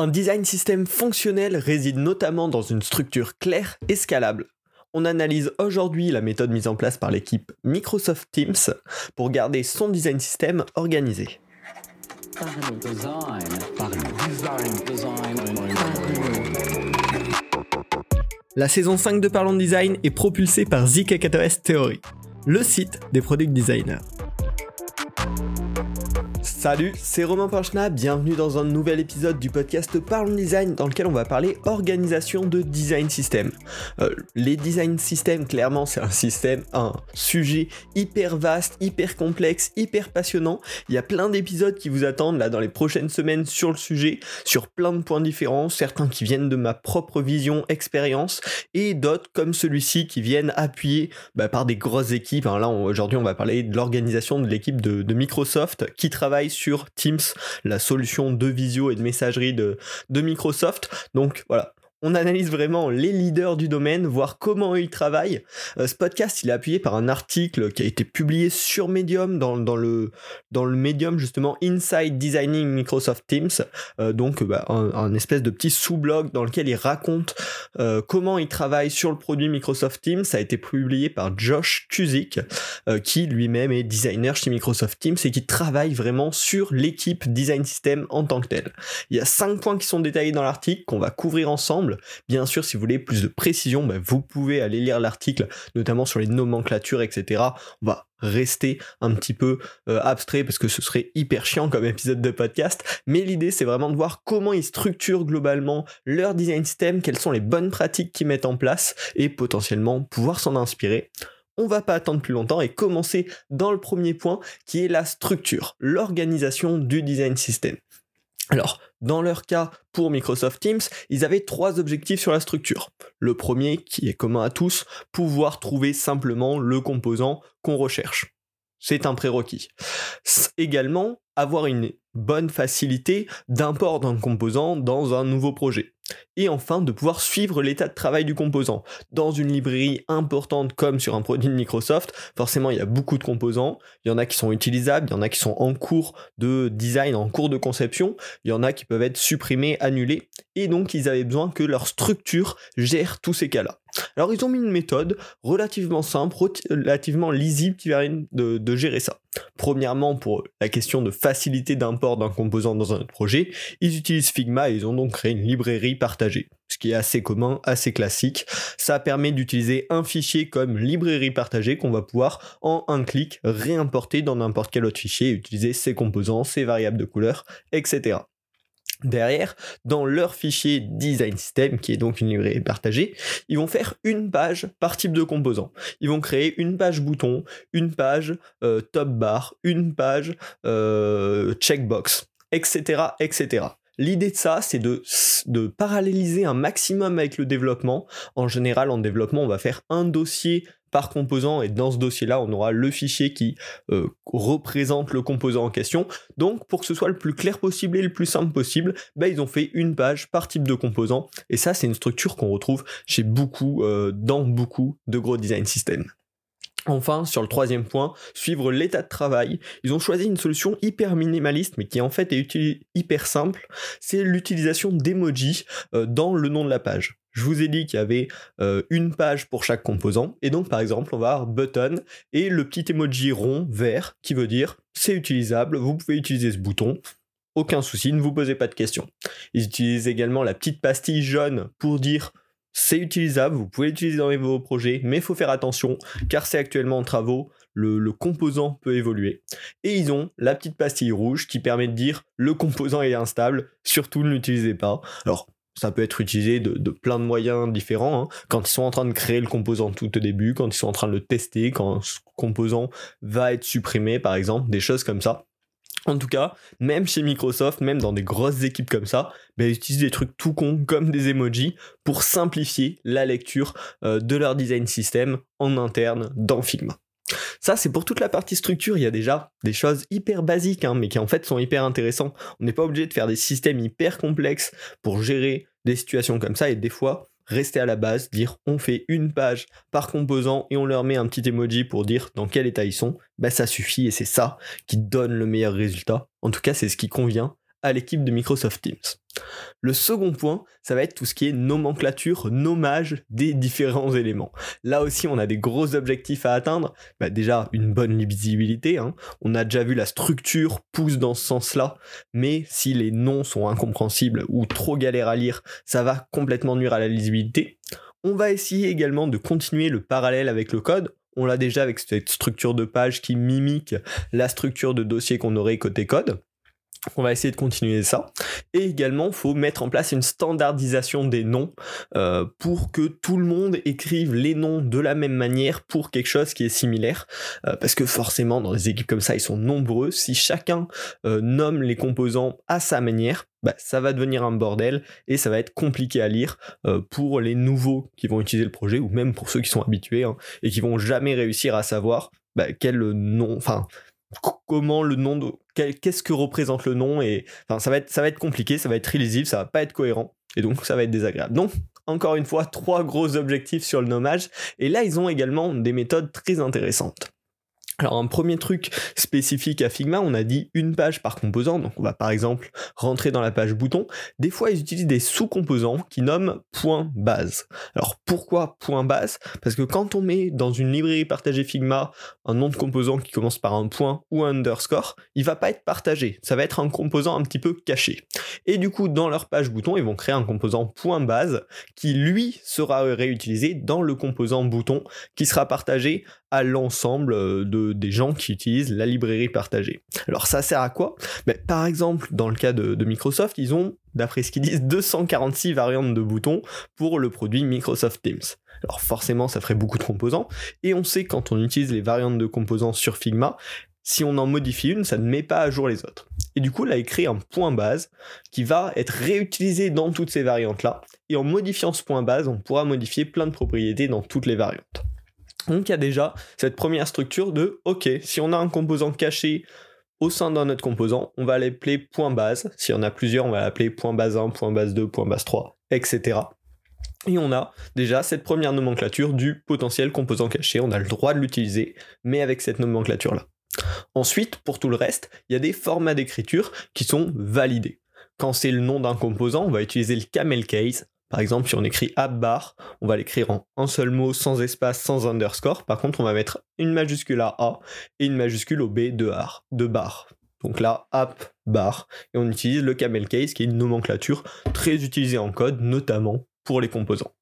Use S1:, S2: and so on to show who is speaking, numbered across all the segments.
S1: Un design système fonctionnel réside notamment dans une structure claire et scalable. On analyse aujourd'hui la méthode mise en place par l'équipe Microsoft Teams pour garder son design système organisé. La saison 5 de Parlons Design est propulsée par ZK4S Theory, le site des product designers. Salut, c'est Romain Panchna, bienvenue dans un nouvel épisode du podcast Parlons Design dans lequel on va parler organisation de design system. Euh, les design systems, clairement, c'est un système, un sujet hyper vaste, hyper complexe, hyper passionnant. Il y a plein d'épisodes qui vous attendent là dans les prochaines semaines sur le sujet, sur plein de points différents, certains qui viennent de ma propre vision, expérience, et d'autres comme celui-ci qui viennent appuyer bah, par des grosses équipes. là, aujourd'hui, on va parler de l'organisation de l'équipe de Microsoft qui travaille sur Teams, la solution de visio et de messagerie de, de Microsoft. Donc voilà, on analyse vraiment les leaders du domaine, voir comment ils travaillent. Euh, ce podcast, il est appuyé par un article qui a été publié sur Medium, dans, le, dans Medium justement Inside Designing Microsoft Teams. Euh, donc bah, un, espèce de petit sous-blog dans lequel il raconte euh, comment il travaille sur le produit Microsoft Teams. Ça a été publié par Josh Kuzik, qui lui-même est designer chez Microsoft Teams et qui travaille vraiment sur l'équipe Design System en tant que tel. Il y a cinq points qui sont détaillés dans l'article qu'on va couvrir ensemble. Bien sûr, si vous voulez plus de précision, bah, vous pouvez aller lire l'article, notamment sur les nomenclatures, etc. On va rester un petit peu euh, abstrait parce que ce serait hyper chiant comme épisode de podcast. Mais l'idée, c'est vraiment de voir comment ils structurent globalement leur design system, quelles sont les bonnes pratiques qu'ils mettent en place et potentiellement pouvoir s'en inspirer on va pas attendre plus longtemps et commencer dans le premier point qui est la structure, l'organisation du design system. Alors, dans leur cas, pour Microsoft Teams, ils avaient trois objectifs sur la structure. Le premier, qui est commun à tous, pouvoir trouver simplement le composant qu'on recherche. C'est un prérequis. Également, avoir une bonne facilité d'import d'un composant dans un nouveau projet et enfin de pouvoir suivre l'état de travail du composant. Dans une librairie importante comme sur un produit de Microsoft, forcément il y a beaucoup de composants, il y en a qui sont utilisables, il y en a qui sont en cours de design, en cours de conception, il y en a qui peuvent être supprimés, annulés, et donc ils avaient besoin que leur structure gère tous ces cas-là. Alors ils ont mis une méthode relativement simple, relativement lisible qui permet de, gérer ça. Premièrement, pour la question de facilité d'import d'un composant dans un autre projet, ils utilisent Figma et ils ont donc créé une librairie partagée, ce qui est assez commun, assez classique. Ça permet d'utiliser un fichier comme librairie partagée qu'on va pouvoir en un clic réimporter dans n'importe quel autre fichier utiliser ses composants, ses variables de couleur, etc. Derrière, dans leur fichier design system, qui est donc une librairie partagée, ils vont faire une page par type de composant. Ils vont créer une page bouton, une page euh, top bar, une page euh, checkbox, etc., etc. L'idée de ça, c'est de, paralléliser un maximum avec le développement. En général, en développement, on va faire un dossier par composant et dans ce dossier-là, on aura le fichier qui euh, représente le composant en question. Donc pour que ce soit le plus clair possible et le plus simple possible, bah, ils ont fait une page par type de composant et ça c'est une structure qu'on retrouve chez beaucoup, euh, dans beaucoup de gros design systems. Enfin, sur le troisième point, suivre l'état de travail. Ils ont choisi une solution hyper minimaliste, mais qui en fait est hyper simple. C'est l'utilisation d'emoji euh, dans le nom de la page. Je vous ai dit qu'il y avait euh, une page pour chaque composant. Et donc, par exemple, on va avoir button et le petit emoji rond vert qui veut dire c'est utilisable, vous pouvez utiliser ce bouton. Aucun souci, ne vous posez pas de questions. Ils utilisent également la petite pastille jaune pour dire c'est utilisable, vous pouvez l'utiliser dans vos projets, mais il faut faire attention car c'est actuellement en travaux, le, composant peut évoluer. Et ils ont la petite pastille rouge qui permet de dire le composant est instable, surtout ne l'utilisez pas. Alors ça peut être utilisé de, plein de moyens différents. Hein. Quand ils sont en train de créer le composant tout au début, quand ils sont en train de le tester, quand ce composant va être supprimé, par exemple, des choses comme ça. En tout cas, même chez Microsoft, même dans des grosses équipes comme ça, ben, ils utilisent des trucs tout cons comme des emojis pour simplifier la lecture euh, de leur design system en interne dans Figma. Ça, c'est pour toute la partie structure. Il y a déjà des choses hyper basiques, hein, mais qui en fait sont hyper intéressants. On n'est pas obligé de faire des systèmes hyper complexes pour gérer des situations comme ça. Et des fois, rester à la base, dire on fait une page par composant et on leur met un petit emoji pour dire dans quel état ils sont, bah ça suffit et c'est ça qui donne le meilleur résultat. En tout cas, c'est ce qui convient à l'équipe de Microsoft Teams. Le second point, ça va être tout ce qui est nomenclature, nommage des différents éléments. Là aussi, on a des gros objectifs à atteindre. Bah, déjà, une bonne lisibilité. Hein. On a déjà vu la structure pousse dans ce sens-là, mais si les noms sont incompréhensibles ou trop galères à lire, ça va complètement nuire à la lisibilité. On va essayer également de continuer le parallèle avec le code. On l'a déjà avec cette structure de page qui mimique la structure de dossier qu'on aurait côté code. On va essayer de continuer ça. Et également, il faut mettre en place une standardisation des noms euh, pour que tout le monde écrive les noms de la même manière pour quelque chose qui est similaire. Euh, parce que forcément, dans des équipes comme ça, ils sont nombreux. Si chacun euh, nomme les composants à sa manière, bah, ça va devenir un bordel et ça va être compliqué à lire pour les nouveaux qui vont utiliser le projet ou même pour ceux qui sont habitués hein, et qui vont jamais réussir à savoir bah, quel nom, enfin comment le nom de qu'est-ce que représente le nom et enfin ça va être ça va être compliqué ça va être illisible ça va pas être cohérent et donc ça va être désagréable. Donc encore une fois trois gros objectifs sur le nommage et là ils ont également des méthodes très intéressantes alors un premier truc spécifique à Figma, on a dit une page par composant, donc on va par exemple rentrer dans la page bouton. Des fois ils utilisent des sous-composants qui nomment point base. Alors pourquoi point base? Parce que quand on met dans une librairie partagée Figma un nom de composant qui commence par un point ou un underscore, il va pas être partagé, ça va être un composant un petit peu caché. Et du coup dans leur page bouton, ils vont créer un composant point base qui lui sera réutilisé dans le composant bouton qui sera partagé à l'ensemble euh, de, des gens qui utilisent la librairie partagée. Alors ça sert à quoi? Ben, Par exemple, dans le cas de, de Microsoft, ils ont, d'après ce qu'ils disent, 246 variantes de boutons pour le produit Microsoft Teams. Alors forcément, ça ferait beaucoup de composants, et on sait quand on utilise les variantes de composants sur Figma, si on en modifie une, ça ne met pas à jour les autres. Et du coup, là, il crée un point base qui va être réutilisé dans toutes ces variantes-là. Et en modifiant ce point base, on pourra modifier plein de propriétés dans toutes les variantes. Donc il y a déjà cette première structure de OK, si on a un composant caché au sein d'un autre composant, on va l'appeler point base. Si on a plusieurs, on va l'appeler point base 1, point base 2, point base 3, etc. Et on a déjà cette première nomenclature du potentiel composant caché. On a le droit de l'utiliser, mais avec cette nomenclature-là. Ensuite, pour tout le reste, il y a des formats d'écriture qui sont validés. Quand c'est le nom d'un composant, on va utiliser le camel case. Par exemple, si on écrit app bar, on va l'écrire en un seul mot, sans espace, sans underscore. Par contre, on va mettre une majuscule à A et une majuscule au B de, bar. De bar. Donc là, app bar. Et on utilise le camel case, qui est une nomenclature très utilisée en code, notamment pour les composants.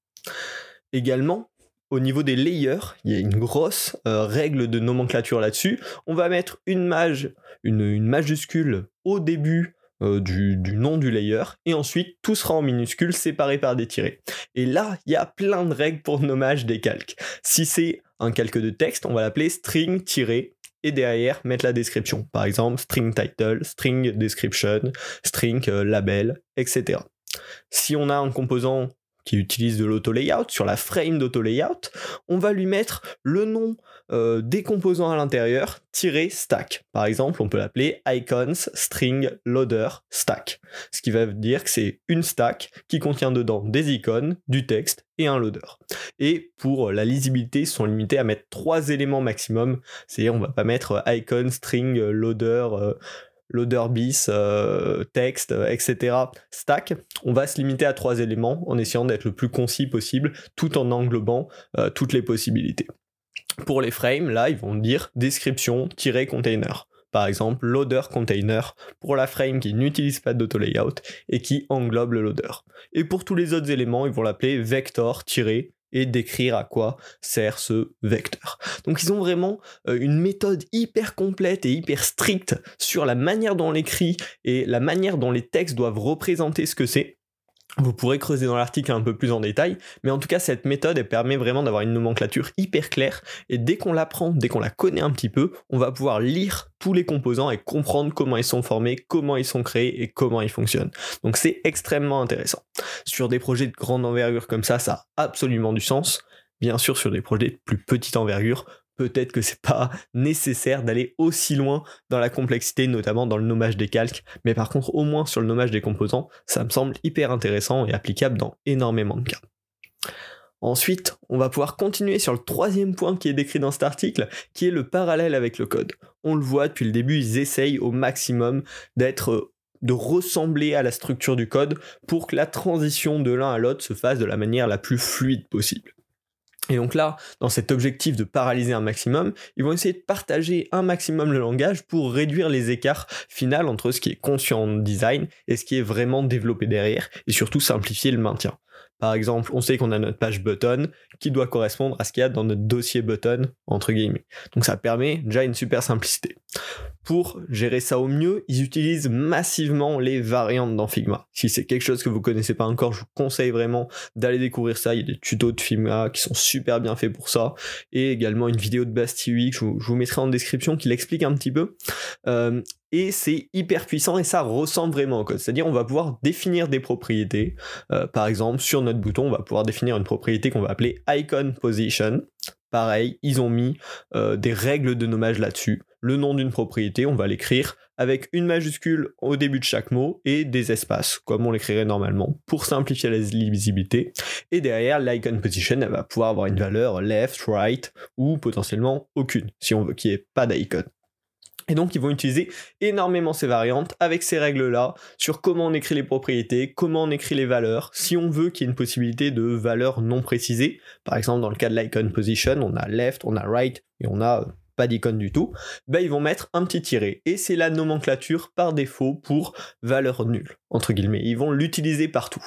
S1: Également, au niveau des layers, il y a une grosse euh, règle de nomenclature là-dessus. On va mettre une, maj, une majuscule au début euh, du, nom du layer, et ensuite tout sera en minuscules séparé par des tirets. Et là, il y a plein de règles pour nommage des calques. Si c'est un calque de texte, on va l'appeler string tiré et derrière mettre la description. Par exemple, string title, string description, string euh, label, etc. Si on a un composant qui utilise de l'auto-layout, sur la frame d'auto-layout, on va lui mettre le nom euh, des composants à l'intérieur, tiré stack. Par exemple, on peut l'appeler icons string loader stack. Ce qui va dire que c'est une stack qui contient dedans des icônes, du texte et un loader. Et pour la lisibilité, ils sont limités à mettre trois éléments maximum. C'est-à-dire, on va pas mettre icon, string, loader, euh, loader bis, euh, texte, etc. stack, on va se limiter à trois éléments en essayant d'être le plus concis possible tout en englobant euh, toutes les possibilités. Pour les frames, là, ils vont dire description-container. Par exemple, loader container pour la frame qui n'utilise pas d'auto-layout et qui englobe le loader. Et pour tous les autres éléments, ils vont l'appeler vector- et décrire à quoi sert ce vecteur. Donc ils ont vraiment euh, une méthode hyper complète et hyper stricte sur la manière dont on l'écrit et la manière dont les textes doivent représenter ce que c'est. Vous pourrez creuser dans l'article un peu plus en détail, mais en tout cas cette méthode permet vraiment d'avoir une nomenclature hyper claire et dès qu'on l'apprend, dès qu'on la connaît un petit peu, on va pouvoir lire tous les composants et comprendre comment ils sont formés, comment ils sont créés et comment ils fonctionnent. Donc c'est extrêmement intéressant. Sur des projets de grande envergure comme ça, ça a absolument du sens. Bien sûr, sur des projets de plus petite envergure, peut-être que c'est pas nécessaire d'aller aussi loin dans la complexité, notamment dans le nommage des calques, mais par contre au moins sur le nommage des composants, ça me semble hyper intéressant et applicable dans énormément de cas. Ensuite, on va pouvoir continuer sur le troisième point qui est décrit dans cet article, qui est le parallèle avec le code. On le voit depuis le début, ils essayent au maximum de ressembler à la structure du code pour que la transition de l'un à l'autre se fasse de la manière la plus fluide possible. Et donc là, dans cet objectif de paralyser un maximum, ils vont essayer de partager un maximum le langage pour réduire les écarts finaux entre ce qui est conscient en design et ce qui est vraiment développé derrière, et surtout simplifier le maintien. Par exemple, on sait qu'on a notre page button qui doit correspondre à ce qu'il y a dans notre dossier button, entre guillemets. Donc ça permet déjà une super simplicité. Pour gérer ça au mieux, ils utilisent massivement les variantes dans Figma. Si c'est quelque chose que vous connaissez pas encore, je vous conseille vraiment d'aller découvrir ça. Il y a des tutos de Figma qui sont super bien faits pour ça. Et également une vidéo de Basti je vous, je vous mettrai en description qui l'explique un petit peu. Euh, et c'est hyper puissant et ça ressemble vraiment au code. C'est-à-dire on va pouvoir définir des propriétés. Euh, par exemple, sur notre bouton, on va pouvoir définir une propriété qu'on va appeler icon position. Pareil, ils ont mis euh, des règles de nommage là-dessus. Le nom d'une propriété, on va l'écrire avec une majuscule au début de chaque mot et des espaces, comme on l'écrirait normalement, pour simplifier la lisibilité. Et derrière, l'icon position, elle va pouvoir avoir une valeur left, right, ou potentiellement aucune, si on veut qu'il n'y ait pas d'icon. Et donc ils vont utiliser énormément ces variantes avec ces règles-là sur comment on écrit les propriétés, comment on écrit les valeurs, si on veut qu'il y ait une possibilité de valeurs non précisées. Par exemple dans le cas de l'icon position, on a left, on a right et on a pas d'icône du tout, ben ils vont mettre un petit tiré. Et c'est la nomenclature par défaut pour valeur nulle, entre guillemets. Ils vont l'utiliser partout.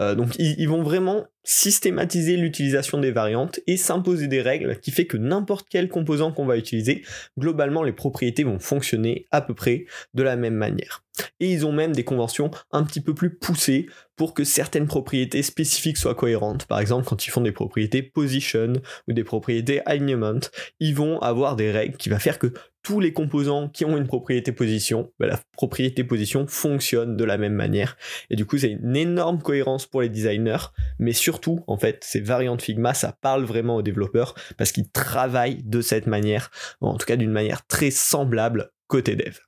S1: Euh, donc ils, vont vraiment systématiser l'utilisation des variantes et s'imposer des règles qui fait que n'importe quel composant qu'on va utiliser, globalement les propriétés vont fonctionner à peu près de la même manière. Et ils ont même des conventions un petit peu plus poussées pour que certaines propriétés spécifiques soient cohérentes. Par exemple, quand ils font des propriétés position ou des propriétés alignment, ils vont avoir des règles qui va faire que tous les composants qui ont une propriété position, ben, la propriété position fonctionne de la même manière. Et du coup, c'est une énorme cohérence pour les designers, mais surtout, en fait, ces variantes Figma, ça parle vraiment aux développeurs parce qu'ils travaillent de cette manière, en tout cas d'une manière très semblable côté dev.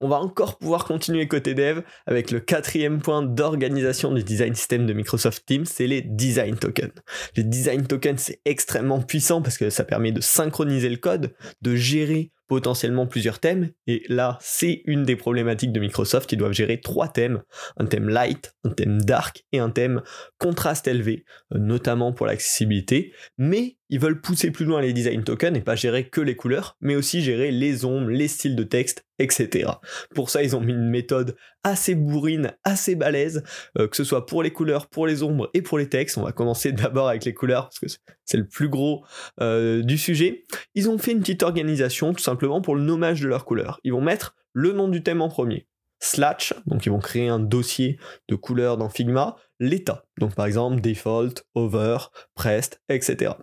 S1: On va encore pouvoir continuer côté dev avec le quatrième point d'organisation du design system de Microsoft Teams, c'est les design tokens. Les design tokens, c'est extrêmement puissant parce que ça permet de synchroniser le code, de gérer potentiellement plusieurs thèmes. Et là, c'est une des problématiques de Microsoft. Ils doivent gérer trois thèmes. Un thème light, un thème dark et un thème contraste élevé, euh, notamment pour l'accessibilité. Mais ils veulent pousser plus loin les design tokens et pas gérer que les couleurs, mais aussi gérer les ombres, les styles de texte, etc. Pour ça, ils ont mis une méthode assez bourrine, assez balèze, euh, que ce soit pour les couleurs, pour les ombres et pour les textes. On va commencer d'abord avec les couleurs parce que c'est le plus gros euh, du sujet. Ils ont fait une petite organisation tout simplement pour le nommage de leurs couleurs. Ils vont mettre le nom du thème en premier. Slash, donc ils vont créer un dossier de couleurs dans Figma, l'état, donc par exemple default, over, pressed, etc.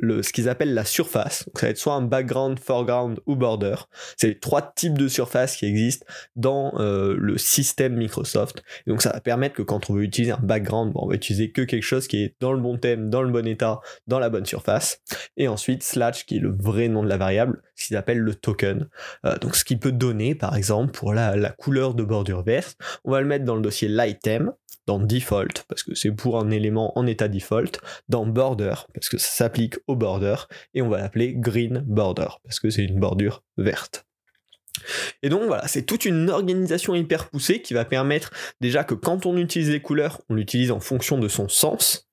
S1: Slash ce qu'ils appellent la surface. ça va être soit un background, foreground ou border. C'est trois types de surfaces qui existent dans euh, le système Microsoft. donc ça va permettre que quand on veut utiliser un background, on va utiliser que quelque chose qui est dans le bon thème, dans le bon état, dans la bonne surface. Et ensuite slash qui est le vrai nom de la variable, ce qu'ils appellent le token. Euh, donc ce qui peut donner par exemple pour la, la couleur de bordure verte, on va le mettre dans le dossier l'item dans default, parce que c'est pour un élément en état default, dans border, parce que ça s'applique au border, et on va l'appeler green border, parce que c'est une bordure verte. Et donc voilà, c'est toute une organisation hyper poussée qui va permettre déjà que quand on utilise les couleurs, on l'utilise en fonction de son sens,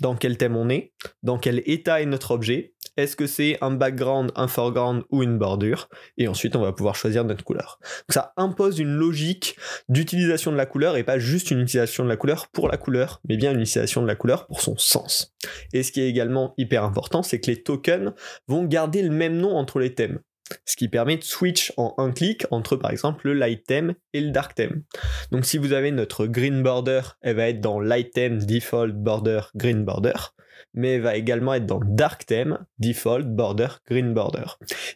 S1: dans quel thème on est, dans quel état est notre objet, est-ce que c'est un background, un foreground ou une bordure, et ensuite on va pouvoir choisir notre couleur. Donc ça impose une logique d'utilisation de la couleur et pas juste une utilisation de la couleur pour la couleur, mais bien une utilisation de la couleur pour son sens. Et ce qui est également hyper important, c'est que les tokens vont garder le même nom entre les thèmes ce qui permet de switch en un clic entre par exemple le light theme et le dark theme. Donc si vous avez notre green border, elle va être dans light theme default border green border, mais elle va également être dans dark theme default border green border.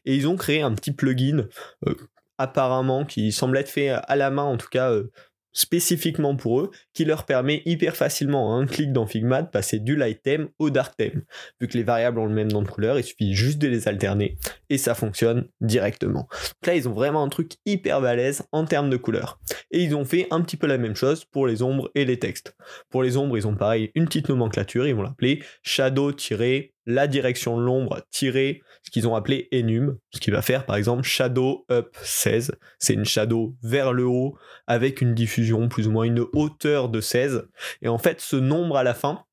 S1: Et ils ont créé un petit plugin euh, apparemment qui semble être fait à la main en tout cas euh, spécifiquement pour eux, qui leur permet hyper facilement, à un clic dans Figma, de passer du light theme au dark theme. Vu que les variables ont le même nom de couleur, il suffit juste de les alterner et ça fonctionne directement. Là, ils ont vraiment un truc hyper balèze en termes de couleur. Et ils ont fait un petit peu la même chose pour les ombres et les textes. Pour les ombres, ils ont pareil une petite nomenclature, ils vont l'appeler shadow la direction de l'ombre qu'ils ont appelé enum, ce qui va faire par exemple shadow up 16. C'est une shadow vers le haut avec une diffusion plus ou moins une hauteur de 16. Et en fait, ce nombre à la fin,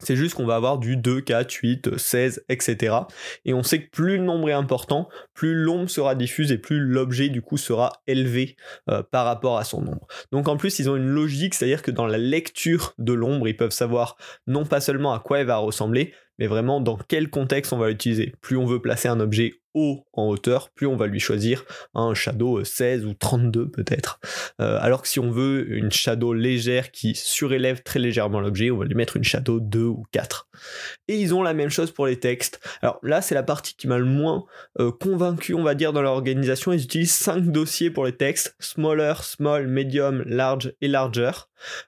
S1: c'est juste qu'on va avoir du 2, 4, 8, 16, etc. Et on sait que plus le nombre est important, plus l'ombre sera diffuse et plus l'objet du coup sera élevé euh, par rapport à son nombre. Donc en plus, ils ont une logique, c'est-à-dire que dans la lecture de l'ombre, ils peuvent savoir non pas seulement à quoi elle va ressembler, mais vraiment dans quel contexte on va l'utiliser? Plus on veut placer un objet haut en hauteur, plus on va lui choisir un shadow 16 ou 32 peut-être. Euh, alors que si on veut une shadow légère qui surélève très légèrement l'objet, on va lui mettre une shadow 2 ou 4. Et ils ont la même chose pour les textes. Alors là, c'est la partie qui m'a le moins euh, convaincu, on va dire, dans leur organisation. Ils utilisent 5 dossiers pour les textes, smaller, small, medium, large et larger.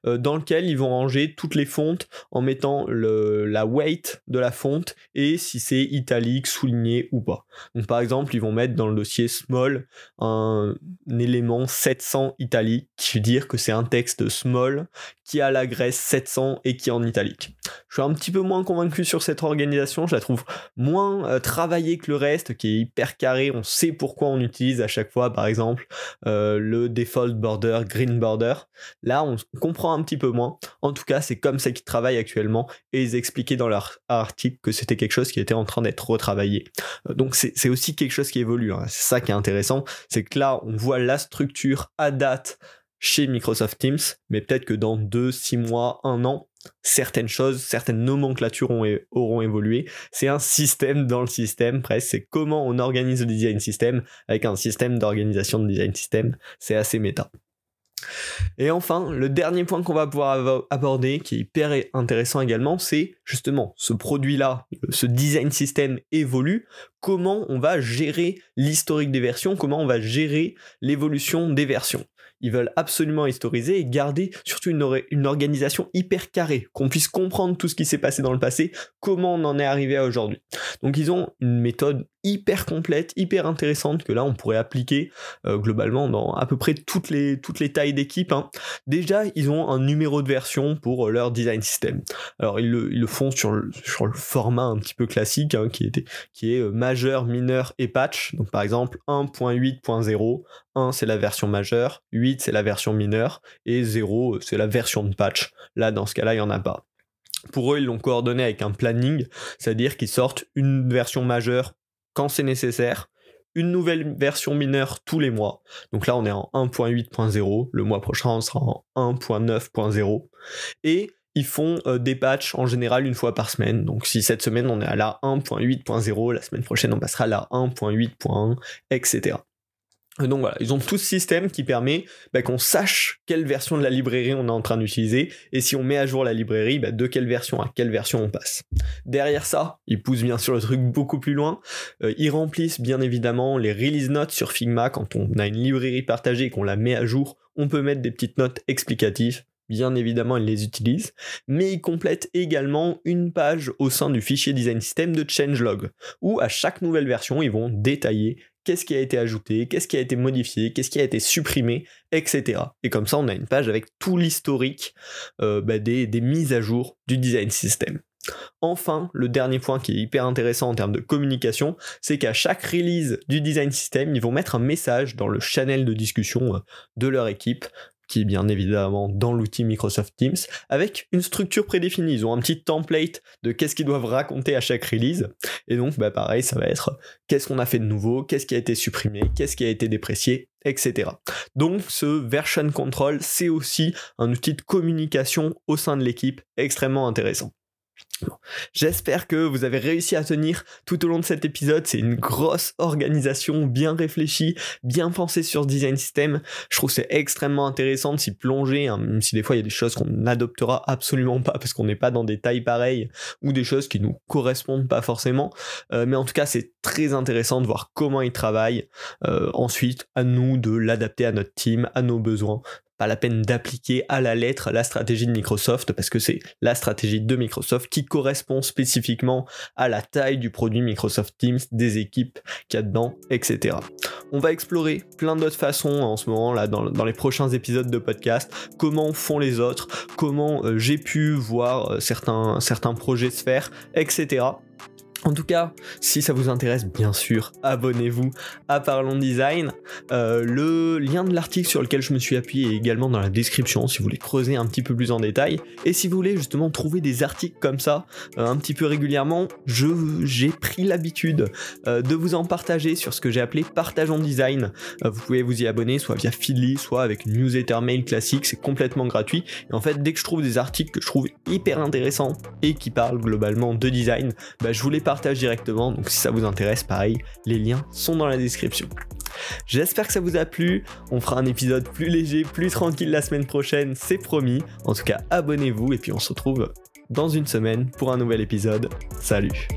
S1: Euh, dans lequel ils vont ranger toutes les fontes en mettant la weight de la fonte et si c'est italique, souligné ou pas. Donc par exemple, ils vont mettre dans le dossier small un, élément 700 italique, qui veut dire que c'est un texte small qui a la graisse 700 et qui est en italique. Je suis un petit peu moins convaincu sur cette organisation, je la trouve moins euh, travaillée que le reste, qui est hyper carré, on sait pourquoi on utilise à chaque fois, par exemple, euh, le default border, green border. Là, on comprend un petit peu moins. En tout cas, c'est comme ça qu'ils travaillent actuellement et ils expliquaient dans leur article que c'était quelque chose qui était en train d'être retravaillé. Euh, donc c'est aussi quelque chose qui évolue. Hein. C'est ça qui est intéressant, c'est que là, on voit la structure à date chez Microsoft Teams, mais peut-être que dans 2, 6 mois, 1 an, certaines choses, certaines nomenclatures auront évolué. C'est un système dans le système, presque. C'est comment on organise le design system avec un système d'organisation de design system. C'est assez méta. Et enfin, le dernier point qu'on va pouvoir aborder, qui est hyper intéressant également, c'est justement ce produit-là, ce design system évolue, comment on va gérer l'historique des versions, comment on va gérer l'évolution des versions? Ils veulent absolument historiser et garder surtout une, organisation hyper carrée, qu'on puisse comprendre tout ce qui s'est passé dans le passé, comment on en est arrivé à aujourd'hui. Donc ils ont une méthode hyper complète, hyper intéressante que là on pourrait appliquer euh, globalement dans à peu près toutes les, toutes les tailles d'équipe. Hein. Déjà, ils ont un numéro de version pour leur design system. Alors ils le, ils le font sur le, sur le, format un petit peu classique hein, qui, était, qui est euh, majeur, mineur et patch. Donc par exemple 1.8.0, 1 c'est la version majeure, 8 c'est la version mineure et 0 c'est la version de patch. Là dans ce cas-là, il n'y en a pas. Pour eux, ils l'ont coordonné avec un planning, c'est-à-dire qu'ils sortent une version majeure quand c'est nécessaire, une nouvelle version mineure tous les mois. Donc là, on est en 1.8.0. Le mois prochain, on sera en 1.9.0. Et ils font euh, des patchs en général une fois par semaine. Donc si cette semaine, on est à la 1.8.0, la semaine prochaine, on passera à la 1.8.1, etc. Donc voilà, ils ont tout ce système qui permet bah, qu'on sache quelle version de la librairie on est en train d'utiliser et si on met à jour la librairie, bah, de quelle version à quelle version on passe. Derrière ça, ils poussent bien sûr le truc beaucoup plus loin. Euh, ils remplissent bien évidemment les release notes sur Figma quand on a une librairie partagée et qu'on la met à jour. On peut mettre des petites notes explicatives. Bien évidemment, ils les utilisent, mais ils complètent également une page au sein du fichier design system de changelog, où à chaque nouvelle version, ils vont détailler qu'est-ce qui a été ajouté, qu'est-ce qui a été modifié, qu'est-ce qui a été supprimé, etc. Et comme ça, on a une page avec tout l'historique euh, bah, des, mises à jour du design system. Enfin, le dernier point qui est hyper intéressant en termes de communication, c'est qu'à chaque release du design system, ils vont mettre un message dans le channel de discussion euh, de leur équipe qui est bien évidemment dans l'outil Microsoft Teams, avec une structure prédéfinie. Ils ont un petit template de qu'est-ce qu'ils doivent raconter à chaque release. Et donc, bah pareil, ça va être qu'est-ce qu'on a fait de nouveau, qu'est-ce qui a été supprimé, qu'est-ce qui a été déprécié, etc. Donc, ce version control, c'est aussi un outil de communication au sein de l'équipe extrêmement intéressant. J'espère que vous avez réussi à tenir tout au long de cet épisode. C'est une grosse organisation bien réfléchie, bien pensée sur design system. Je trouve c'est extrêmement intéressant de s'y plonger, hein, même si des fois il y a des choses qu'on n'adoptera absolument pas parce qu'on n'est pas dans des tailles pareilles ou des choses qui nous correspondent pas forcément. Euh, mais en tout cas, c'est très intéressant de voir comment ils travaillent. Euh, ensuite, à nous de l'adapter à notre team, à nos besoins pas la peine d'appliquer à la lettre la stratégie de Microsoft parce que c'est la stratégie de Microsoft qui correspond spécifiquement à la taille du produit Microsoft Teams, des équipes qu'il y a dedans, etc. On va explorer plein d'autres façons en ce moment là dans, les prochains épisodes de podcast, comment font les autres, comment euh, j'ai pu voir euh, certains, certains projets se faire, etc. En tout cas, si ça vous intéresse, bien sûr, abonnez-vous à Parlons Design. Euh, le lien de l'article sur lequel je me suis appuyé est également dans la description si vous voulez creuser un petit peu plus en détail. Et si vous voulez justement trouver des articles comme ça euh, un petit peu régulièrement, j'ai pris l'habitude euh, de vous en partager sur ce que j'ai appelé Partage en Design. vous pouvez vous y abonner soit via Feedly, soit avec une newsletter mail classique, c'est complètement gratuit. Et en fait, dès que je trouve des articles que je trouve hyper intéressants et qui parlent globalement de design, bah, je vous les directement. Donc si ça vous intéresse, pareil, les liens sont dans la description. J'espère que ça vous a plu. On fera un épisode plus léger, plus tranquille la semaine prochaine, c'est promis. En tout cas, abonnez-vous et puis on se retrouve dans une semaine pour un nouvel épisode. Salut.